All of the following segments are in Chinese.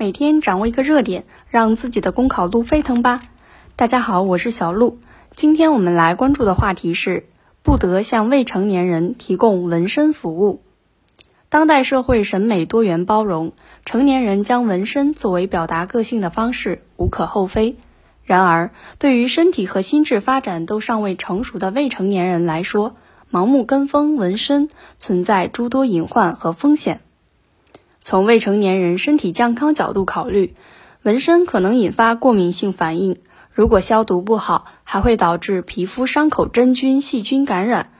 每天掌握一个热点，让自己的公考路沸腾吧。大家好，我是小鹿。今天我们来关注的话题是不得向未成年人提供纹身服务。当代社会审美多元包容，成年人将纹身作为表达个性的方式无可厚非。然而，对于身体和心智发展都尚未成熟的未成年人来说，盲目跟风纹身存在诸多隐患和风险。从未成年人身体健康角度考虑，纹身可能引发过敏性反应，如果消毒不好，还会导致皮肤伤口真菌、细菌感染。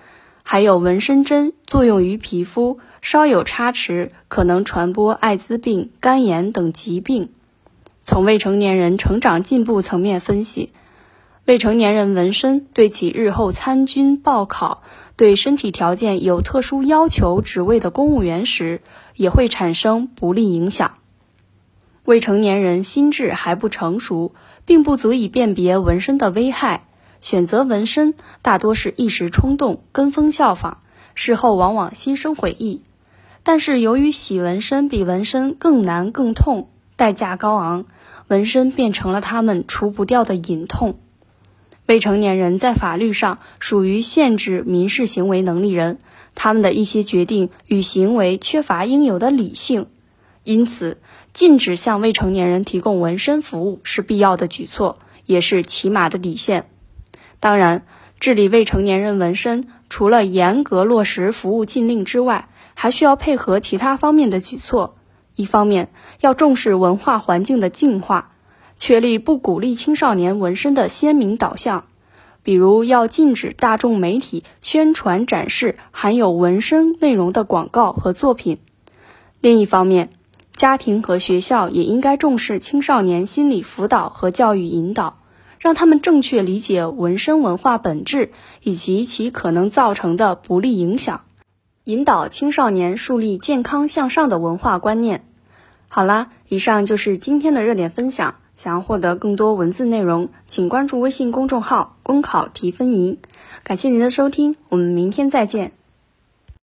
还有纹身针作用于皮肤，稍有差池，可能传播艾滋病、肝炎等疾病。从未成年人成长进步层面分析。未成年人纹身对其日后参军报考、对身体条件有特殊要求职位的公务员时，也会产生不利影响。未成年人心智还不成熟，并不足以辨别纹身的危害，选择纹身大多是一时冲动、跟风效仿，事后往往心生悔意。但是由于洗纹身比纹身更难、更痛，代价高昂，纹身变成了他们除不掉的隐痛。未成年人在法律上属于限制民事行为能力人，他们的一些决定与行为缺乏应有的理性，因此禁止向未成年人提供纹身服务是必要的举措，也是起码的底线。当然，治理未成年人纹身，除了严格落实服务禁令之外，还需要配合其他方面的举措。一方面，要重视文化环境的净化。确立不鼓励青少年纹身的鲜明导向，比如要禁止大众媒体宣传展示含有纹身内容的广告和作品。另一方面，家庭和学校也应该重视青少年心理辅导和教育引导，让他们正确理解纹身文化本质以及其可能造成的不利影响，引导青少年树立健康向上的文化观念。好啦，以上就是今天的热点分享。想要获得更多文字内容，请关注微信公众号“公考提分营”。感谢您的收听，我们明天再见。